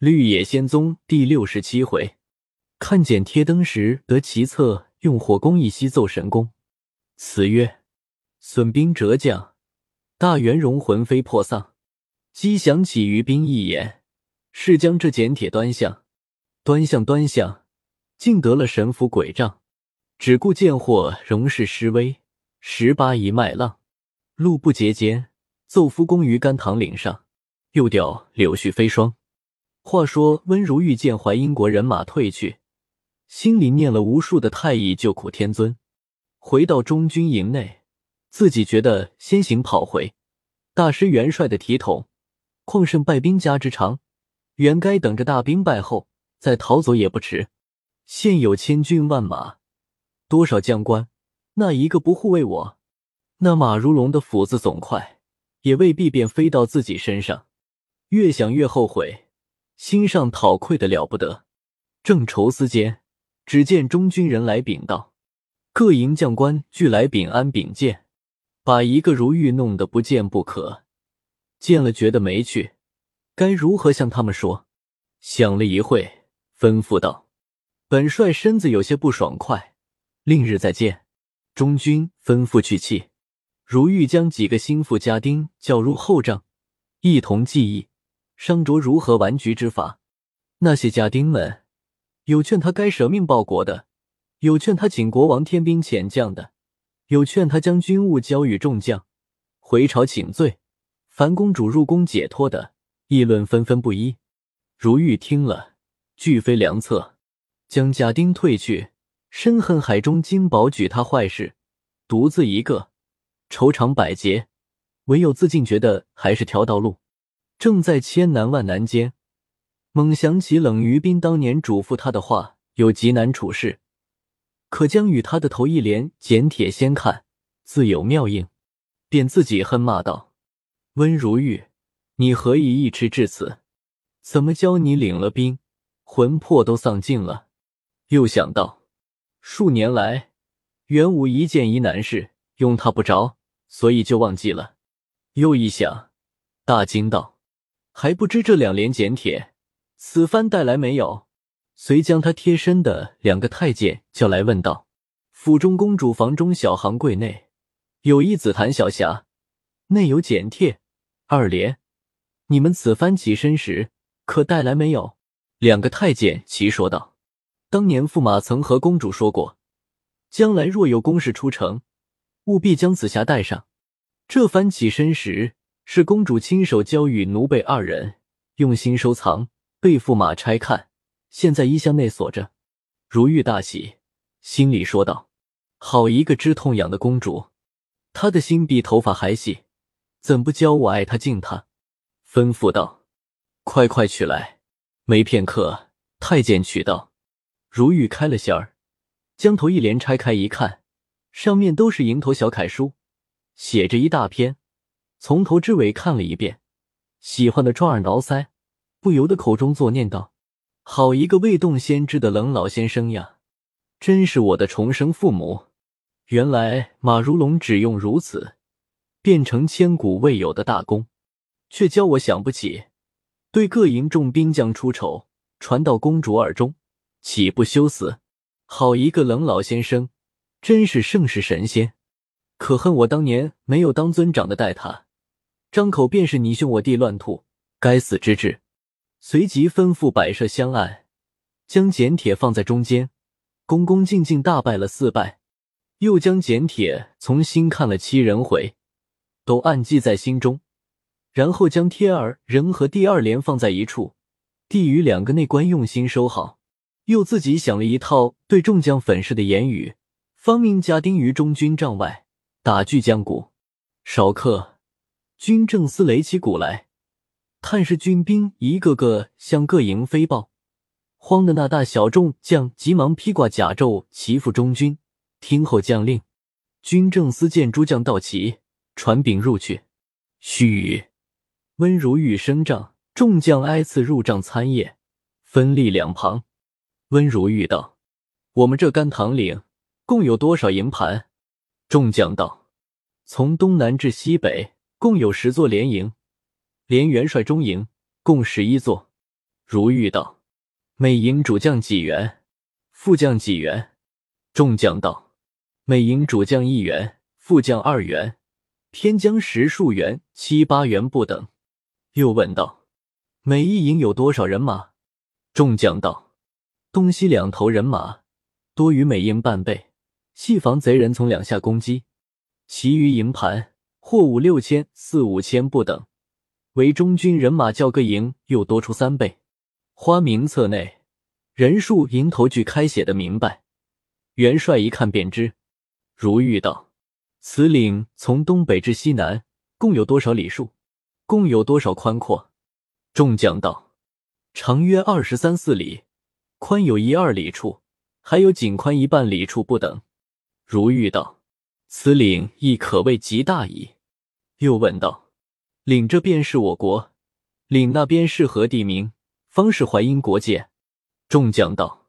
绿野仙踪第六十七回，看见贴灯时得其策，用火攻一夕奏神功。词曰：损兵折将，大元荣魂飞魄丧。击响起于兵一眼，是将这简帖端相，端相端相，竟得了神符鬼杖。只顾见货容是施威，十八一麦浪，路不节间，奏夫功于甘棠岭上，又调柳絮飞霜。话说温如玉见淮阴国人马退去，心里念了无数的太乙救苦天尊，回到中军营内，自己觉得先行跑回大师元帅的体统，况胜败兵家之常，原该等着大兵败后再逃走也不迟。现有千军万马，多少将官，那一个不护卫我？那马如龙的斧子总快，也未必便飞到自己身上。越想越后悔。心上讨愧的了不得，正愁思间，只见中军人来禀道：“各营将官俱来禀安禀见，把一个如玉弄得不见不可。见了觉得没趣，该如何向他们说？”想了一会，吩咐道：“本帅身子有些不爽快，另日再见。”中军吩咐去气，如玉将几个心腹家丁叫入后帐，一同记忆。商卓如何玩局之法？那些家丁们，有劝他该舍命报国的，有劝他请国王添兵遣将的，有劝他将军务交与众将，回朝请罪，樊公主入宫解脱的，议论纷纷不一。如玉听了，俱非良策，将家丁退去，深恨海中金宝举他坏事，独自一个，愁肠百结，唯有自尽，觉得还是条道路。正在千难万难间，猛想起冷于冰当年嘱咐他的话，有极难处事，可将与他的头一连简帖先看，自有妙应，便自己恨骂道：“温如玉，你何以一迟至此？怎么教你领了兵，魂魄都丧尽了？”又想到数年来元武一件疑难事用他不着，所以就忘记了。又一想，大惊道。还不知这两联简帖，此番带来没有？遂将他贴身的两个太监叫来，问道：“府中公主房中小行柜内有一紫檀小匣，内有简帖二联，你们此番起身时可带来没有？”两个太监齐说道：“当年驸马曾和公主说过，将来若有公事出城，务必将紫匣带上。这番起身时。”是公主亲手交与奴婢二人，用心收藏，被驸马拆看，现在衣箱内锁着。如玉大喜，心里说道：“好一个知痛痒的公主！她的心比头发还细，怎不教我爱她敬她？”吩咐道：“快快取来！”没片刻，太监取到。如玉开了匣儿，将头一连拆开一看，上面都是蝇头小楷书，写着一大篇。从头至尾看了一遍，喜欢的抓耳挠腮，不由得口中作念道：“好一个未动先知的冷老先生呀！真是我的重生父母。原来马如龙只用如此，变成千古未有的大功，却教我想不起，对各营众兵将出丑，传到公主耳中，岂不羞死？好一个冷老先生，真是盛世神仙！可恨我当年没有当尊长的待他。”张口便是你兄我弟乱吐，该死之至！随即吩咐摆设香案，将简帖放在中间，恭恭敬敬大拜了四拜，又将简帖从新看了七人回，都暗记在心中。然后将贴儿人和第二联放在一处，递与两个内官用心收好，又自己想了一套对众将粉饰的言语，方命家丁于中军帐外打巨将鼓，少客。军政司擂起鼓来，探视军兵一个个向各营飞报，慌的那大小众将急忙披挂甲胄齐赴中军，听候将令。军政司见诸将到齐，传禀入去。须臾温如玉升帐，众将挨次入帐参谒，分立两旁。温如玉道：“我们这甘棠岭共有多少营盘？”众将道：“从东南至西北。”共有十座连营，连元帅中营共十一座。如玉道：“每营主将几员？副将几员？”众将道：“每营主将一员，副将二员，偏将十数员、七八员不等。”又问道：“每一营有多少人马？”众将道：“东西两头人马，多于每营半倍，细防贼人从两下攻击。其余营盘或五六千、四五千不等。为中军人马较各营又多出三倍。花名册内人数、营头据开写的明白。元帅一看便知。如玉道：“此岭从东北至西南，共有多少里数？”共有多少宽阔？众将道：长约二十三四里，宽有一二里处，还有仅宽一半里处不等。如玉道：此岭亦可谓极大矣。又问道：岭这便是我国，岭那边是何地名？方是淮阴国界。众将道：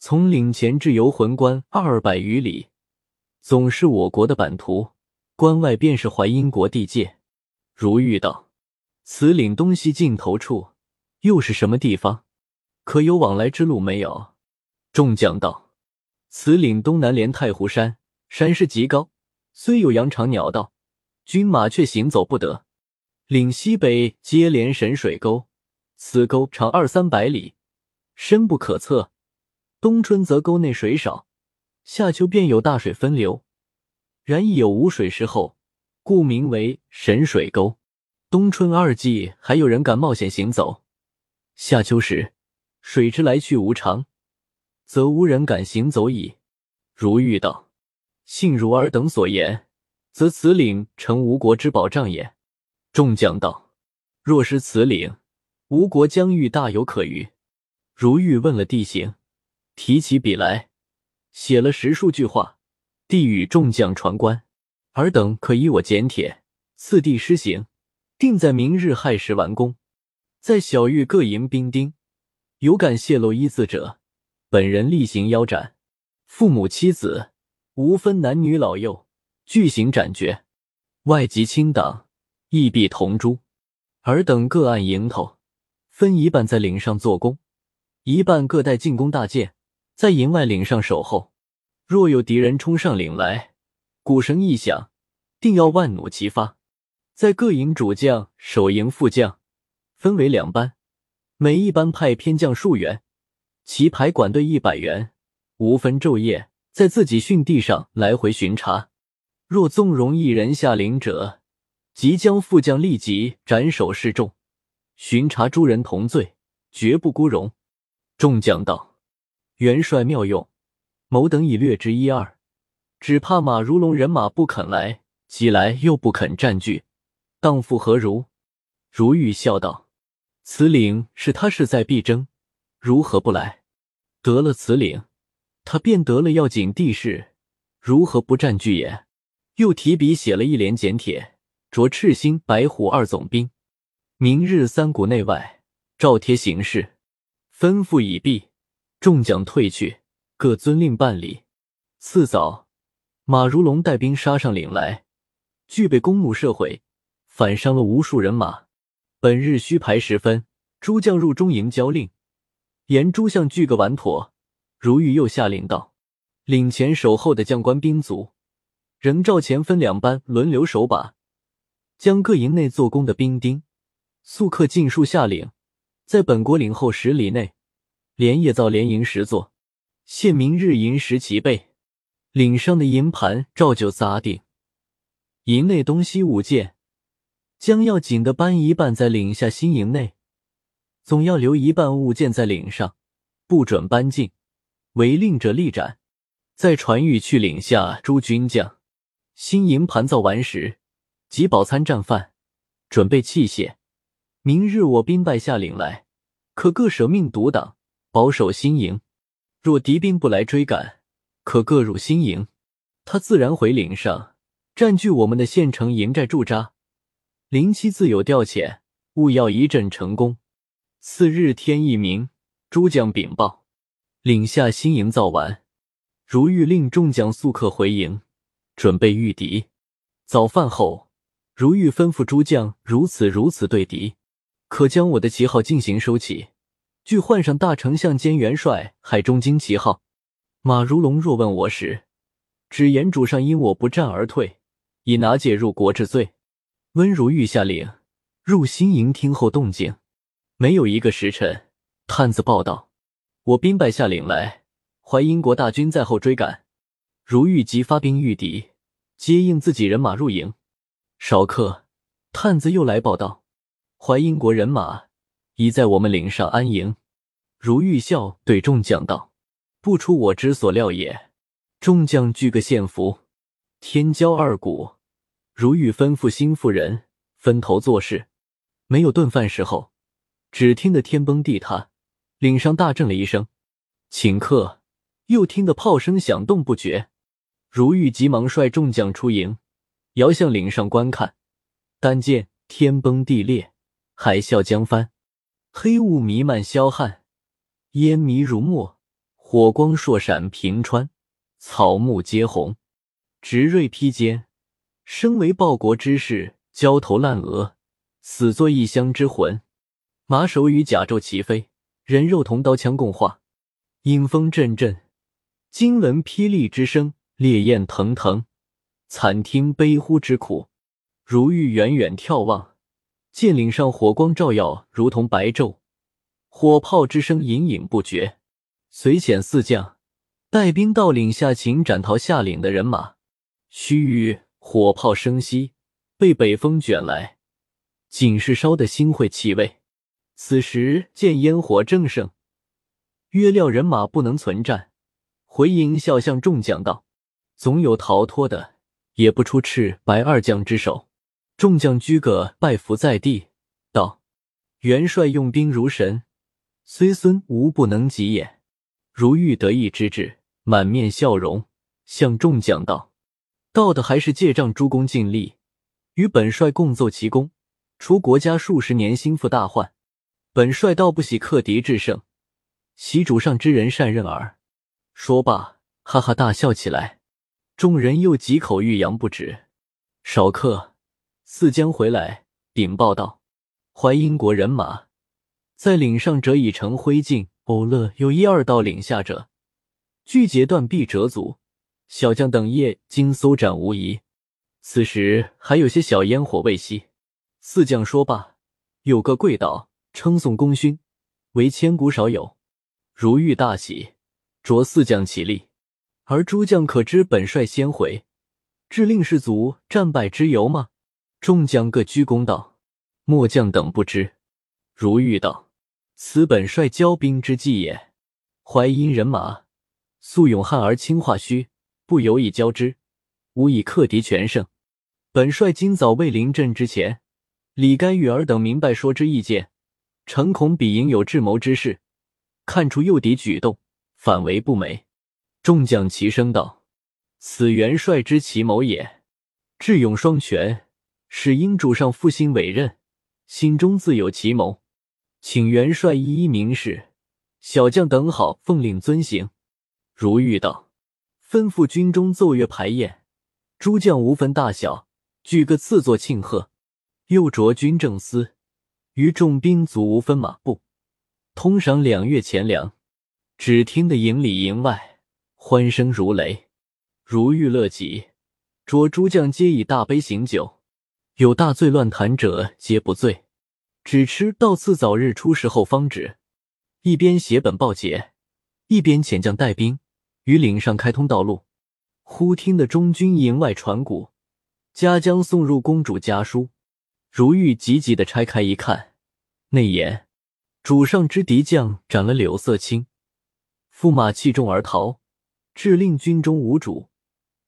从岭前至游魂关二百余里，总是我国的版图，关外便是淮阴国地界。如玉道。此岭东西尽头处又是什么地方？可有往来之路没有？众将道：此岭东南连太湖山，山势极高，虽有羊肠鸟道，军马却行走不得。岭西北接连神水沟，此沟长二三百里，深不可测。冬春则沟内水少，夏秋便有大水分流，然亦有无水时候，故名为神水沟。冬春二季还有人敢冒险行走，夏秋时水之来去无常，则无人敢行走矣。如玉道：“信如尔等所言，则此岭成吴国之保障也。”众将道：“若失此岭，吴国疆域大有可虞。”如玉问了地形，提起笔来，写了十数句话，递与众将传官：“尔等可依我简帖，次第施行。”定在明日亥时完工，在小玉各营兵丁，有敢泄露一字者，本人例行腰斩。父母妻子无分男女老幼，巨型斩决。外籍亲党亦必同诛。尔等各按营头，分一半在岭上做工，一半各带进攻大舰，在营外岭上守候。若有敌人冲上岭来，鼓声一响，定要万弩齐发。在各营主将、守营副将分为两班，每一班派偏将数员，旗牌管队一百员，无分昼夜，在自己训地上来回巡查。若纵容一人下岭者，即将副将立即斩首示众。巡查诸人同罪，绝不孤容。众将道：“元帅妙用，某等已略知一二，只怕马如龙人马不肯来，即来又不肯占据。”荡复何如？如玉笑道：“此岭是他势在必争，如何不来？得了此岭，他便得了要紧地势，如何不占据也？”又提笔写了一联简帖，着赤星、白虎二总兵，明日三谷内外照贴行事，吩咐已毕，众将退去，各遵令办理。次早，马如龙带兵杀上岭来，俱被弓弩射毁。反伤了无数人马。本日虚牌时分，诸将入中营交令，言诸相聚个完妥。如玉又下令道：领前守候的将官兵卒，仍照前分两班轮流守把，将各营内做工的兵丁速刻尽数下岭，在本国岭后十里内连夜造连营十座，现明日寅时齐备。岭上的营盘照旧扎定，营内东西五件。将要紧的搬一半在岭下新营内，总要留一半物件在岭上，不准搬进。违令者立斩。再传谕去岭下诸军将，新营盘造完时，即饱餐战饭，准备器械。明日我兵败下岭来，可各舍命独挡，保守新营。若敌兵不来追赶，可各入新营。他自然回岭上，占据我们的县城营寨驻扎。林七自有调遣，务要一阵成功。次日天一明，诸将禀报，岭下新营造完，如欲令众将速刻回营，准备御敌。早饭后，如玉吩咐诸将如此如此对敌，可将我的旗号进行收起，俱换上大丞相兼元帅海中金旗号。马如龙若问我时，只言主上因我不战而退，已拿解入国之罪。温如玉下令入新营听候动静。没有一个时辰，探子报道，我兵败下岭来，淮阴国大军在后追赶。如玉即发兵御敌，接应自己人马入营。少客，探子又来报道，淮阴国人马已在我们岭上安营。如玉笑对众将道：“不出我之所料也。”众将俱个献俘。天骄二鼓，如玉吩咐心腹人分头做事。没有顿饭时候。只听得天崩地塌，岭上大震了一声，顷刻又听得炮声响动不绝。如玉急忙率众将出营，遥向岭上观看，但见天崩地裂，海啸将翻，黑雾弥漫霄汉，烟迷如墨，火光烁闪平川，草木皆红，直锐披肩，身为报国之士，焦头烂额，死作异乡之魂。马首与甲胄齐飞，人肉同刀枪共化，阴风阵阵，惊闻霹雳之声，烈焰腾腾，惨听悲呼之苦。如玉远远眺望，见岭上火光照耀，如同白昼，火炮之声隐隐不绝。随遣四将带兵到岭下擒斩逃下岭的人马。须臾，火炮声息，被北风卷来，仅是烧得腥秽气味。此时见烟火正盛，约料人马不能存战，回营笑向众将道：“总有逃脱的，也不出赤白二将之手。”众将居个拜伏在地，道：“元帅用兵如神，虽孙无不能及也。”如遇得意之至，满面笑容，向众将道：“到的还是借仗诸公尽力，与本帅共奏其功，除国家数十年心腹大患。”本帅倒不喜克敌制胜，喜主上之人善任耳。说罢，哈哈大笑起来。众人又几口欲扬不止。少客，四将回来禀报道：淮阴国人马在岭上折已成灰烬。偶乐有一二到岭下者，俱截断臂折足。小将等夜经搜斩无疑。此时还有些小烟火未熄。四将说罢，有个跪倒。称颂功勋，为千古少有。如遇大喜，着四将起立。而诸将可知本帅先回，致令士卒战败之由吗？众将各鞠躬道：“末将等不知。”如遇道：“此本帅骄兵之计也。淮阴人马素勇悍而轻化虚，不由以交之，无以克敌全胜。本帅今早未临阵之前，李干玉儿等明白说之意见。”诚恐彼营有智谋之事，看出诱敌举动，反为不美。众将齐声道：“此元帅之奇谋也，智勇双全，使英主上负心委任，心中自有奇谋，请元帅一一明示。小将等好奉令遵行。”如玉道：“吩咐军中奏乐排宴，诸将无分大小，举个赐座庆贺。又着军政司。”于众兵卒无分马步，通赏两月钱粮。只听得营里营外欢声如雷，如遇乐极。着诸将皆以大杯醒酒，有大醉乱弹者皆不醉，只吃到次早日出时后方止。一边写本报捷，一边遣将带兵于岭上开通道路。忽听得中军营外传鼓，家将送入公主家书。如玉急急的拆开一看，内言：主上之敌将斩了柳色青，驸马弃众而逃，致令军中无主，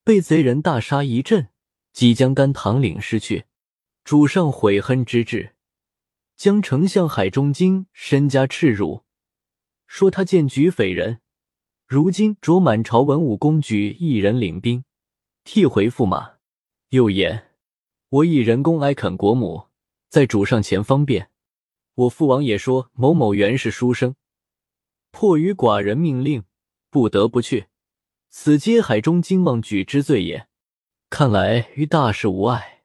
被贼人大杀一阵，即将甘棠岭失去。主上悔恨之至，将丞相海中金身家赤辱，说他见举匪人，如今着满朝文武公举一人领兵，替回驸马。又言。我以人工哀恳国母，在主上前方便。我父王也说某某原是书生，迫于寡人命令，不得不去。此皆海中金望举之罪也。看来于大事无碍，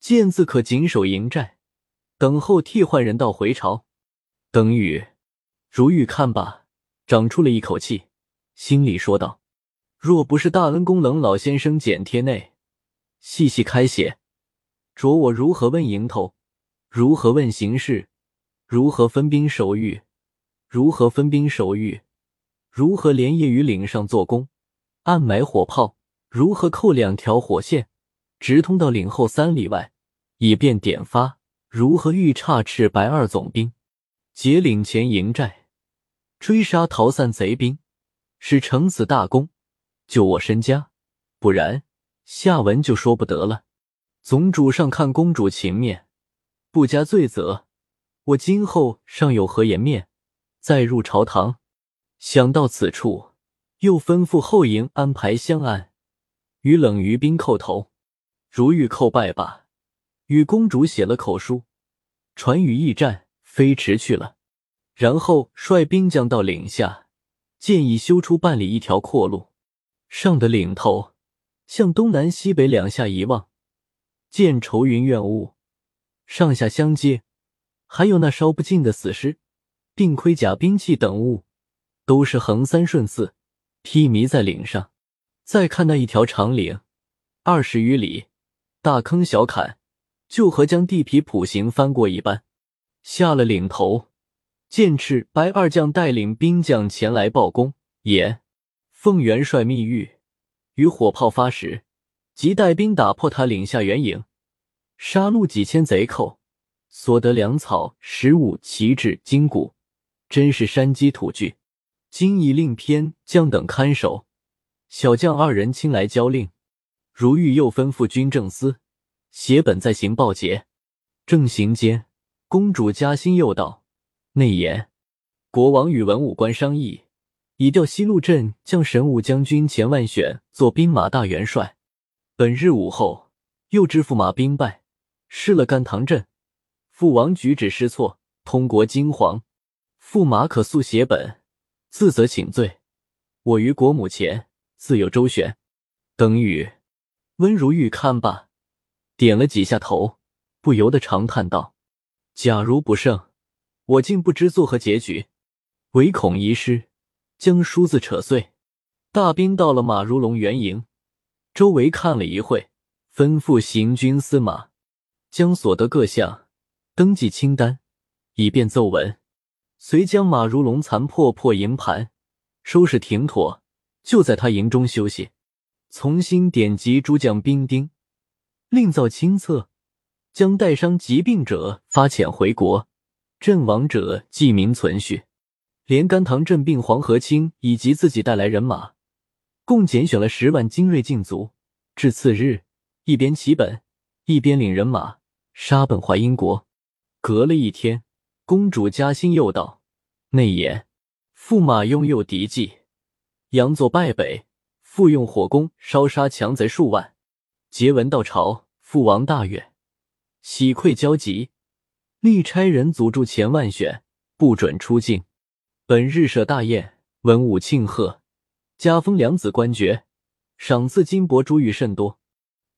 剑自可谨守营寨，等候替换人到回朝。等语，如玉看罢，长出了一口气，心里说道：“若不是大恩公冷老先生简贴内细细开写，着我如何问营头？如何问形势？如何分兵守御？如何分兵守御？如何连夜于岭上做工，暗埋火炮？如何扣两条火线，直通到岭后三里外，以便点发？如何御差赤白二总兵，解岭前营寨，追杀逃散贼兵，使成此大功，救我身家？不然，下文就说不得了。总主上看公主情面，不加罪责，我今后尚有何颜面再入朝堂？想到此处，又吩咐后营安排香案，与冷于冰叩头。如玉叩拜罢，与公主写了口书，传与驿站，飞驰去了。然后率兵将到岭下，建议修出半里一条阔路，上的岭头，向东南西北两下一望，见愁云怨雾，上下相接，还有那烧不尽的死尸，并盔甲兵器等物。都是横三顺四，披靡在岭上。再看那一条长岭，二十余里，大坑小坎，就和将地皮谱形翻过一般。下了岭头，见赤白二将带领兵将前来报功，言奉元帅密谕，与火炮发时，即带兵打破他岭下援营，杀戮几千贼寇，所得粮草、食物、旗帜、金鼓，真是山鸡土具。今已令偏将等看守，小将二人亲来交令。如玉又吩咐军政司写本在行报捷。正行间，公主嘉欣又道：“内言，国王与文武官商议，已调西路镇将神武将军钱万选做兵马大元帅。本日午后，又知驸马兵败，失了甘棠镇。父王举止失措，通国惊惶，驸马可速写本。”自责请罪，我于国母前自有周旋。等语，温如玉看罢，点了几下头，不由得长叹道：“假如不胜，我竟不知作何结局，唯恐遗失，将梳子扯碎。”大兵到了马如龙原营，周围看了一会，吩咐行军司马将所得各项登记清单，以便奏闻。遂将马如龙残破破营盘收拾停妥，就在他营中休息。重新点击诸将兵丁，另造清册，将带伤疾病者发遣回国，阵亡者记名存续。连甘棠镇病黄河清以及自己带来人马，共拣选了十万精锐劲卒。至次日，一边起本，一边领人马杀奔淮阴国。隔了一天。公主嘉欣又道：“内言，驸马拥诱敌计，佯作败北，复用火攻烧杀强贼数万。节文到朝，父王大悦，喜愧交集，立差人阻住钱万选，不准出境。本日设大宴，文武庆贺，加封两子官爵，赏赐金帛珠玉甚多。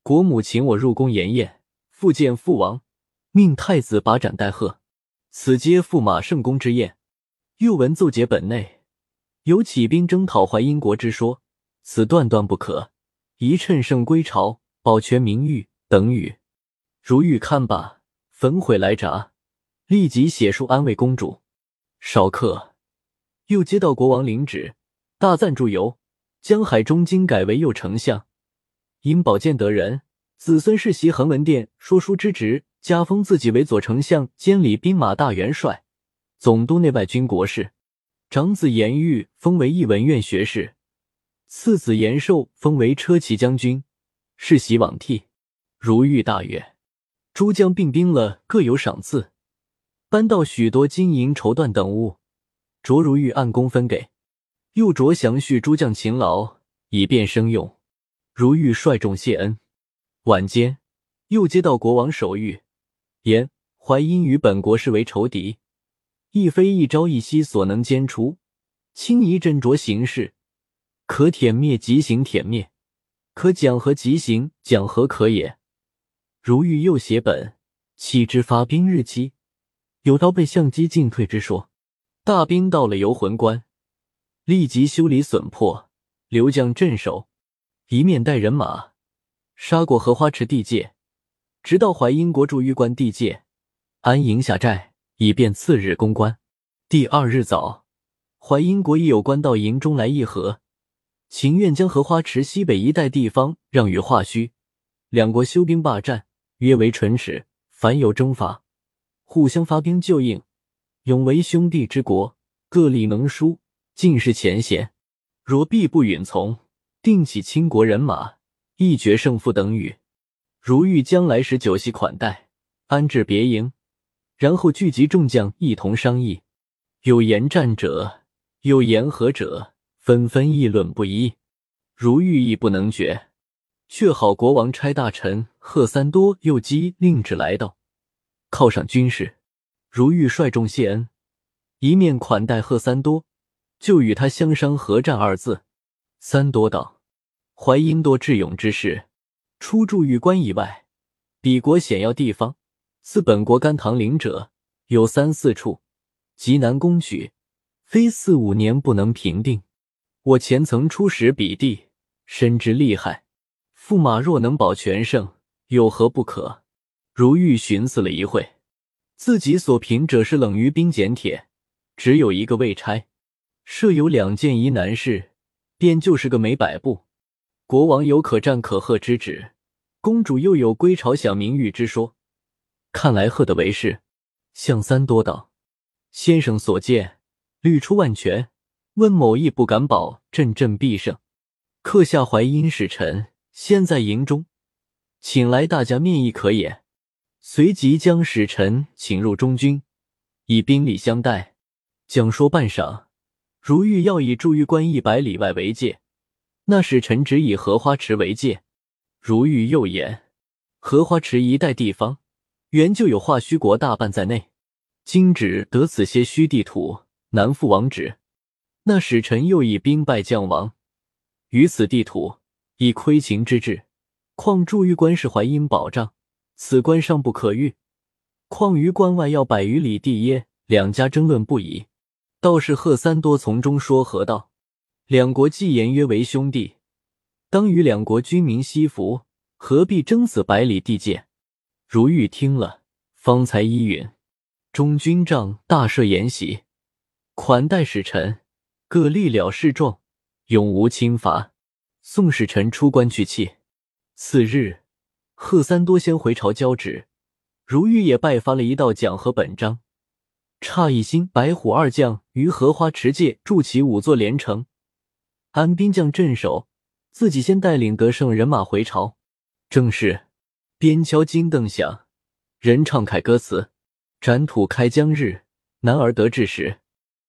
国母请我入宫筵宴，复见父王，命太子把盏待贺。”此皆驸马圣功之宴，又闻奏节本内有起兵征讨淮阴国之说，此断断不可。宜趁胜归朝，保全名誉等语。如欲看罢，焚毁来札，立即写书安慰公主。少客又接到国王领旨，大赞祝由江海中经改为右丞相，因保荐得人，子孙世袭恒文殿说书之职。加封自己为左丞相兼理兵马大元帅，总督内外军国事。长子严玉封为义文院学士，次子严寿封为车骑将军，世袭罔替。如遇大悦，诸将并兵了，各有赏赐，搬到许多金银绸缎等物，着如玉按功分给，又着详叙诸将勤劳，以便生用。如玉率众谢恩。晚间，又接到国王手谕。言淮阴与本国视为仇敌，亦非一朝一夕所能歼除。轻宜斟酌形势，可舔灭即行舔灭，可讲和即行讲和可也。如欲又写本，岂知发兵日期有刀被相机进退之说。大兵到了游魂关，立即修理损破，留将镇守，一面带人马杀过荷花池地界，直到淮阴国驻玉关地界，安营下寨，以便次日攻关。第二日早，淮阴国已有官到营中来议和，情愿将荷花池西北一带地方让与华胥。两国休兵罢战，约为唇齿。凡有征伐，互相发兵救应，永为兄弟之国。各立能书，尽是前嫌。若必不允从，定起倾国人马，一决胜负等语。如玉将来时酒席款待，安置别营，然后聚集众将一同商议。有言战者，有言和者，纷纷议论不一。如玉亦不能决。却好，国王差大臣贺三多又击令旨来到，犒赏军士。如玉率众谢恩，一面款待贺三多，就与他相商合战二字。三多道：淮阴多智勇之士，出驻玉关以外，彼国险要地方，似本国甘棠陵者，有三四处，极难攻取，非四五年不能平定。我前曾出使彼地，深知厉害。驸马若能保全胜，有何不可？如玉寻思了一会，自己所凭者是冷于冰简铁，只有一个未差，设有两件疑难事，便就是个没摆布。国王有可战可贺之旨，公主又有归朝享名誉之说，看来贺的为是。向三多道，先生所见，虑出万全，温某亦不敢保阵阵必胜。刻下淮阴使臣。先在营中，请来大家面议可也。随即将使臣请入中军，以兵力相待。讲说半晌，如玉要以驻玉关一百里外为界，那使臣只以荷花池为界。如玉又言，荷花池一带地方，原就有华胥国大半在内，今只得此些虚地土，难复王旨。那使臣又以兵败将亡，于此地土。以亏情之志，况驻玉关是淮阴保障，此关尚不可御，况于关外要百余里地耶？两家争论不已。道士贺三多从中说和道：“两国既言约为兄弟，当与两国军民息服，何必争此百里地界？”如玉听了，方才依允。中军帐大设筵席，款待使臣，各立了誓状，永无侵伐。宋使臣出关去气。次日，贺三多先回朝交旨，如玉也拜发了一道讲和本章。差一心、白虎二将于荷花池界筑起五座连城，安兵将镇守，自己先带领得胜人马回朝。正是边敲金镫响，人唱凯歌词。斩土开疆日，男儿得志时。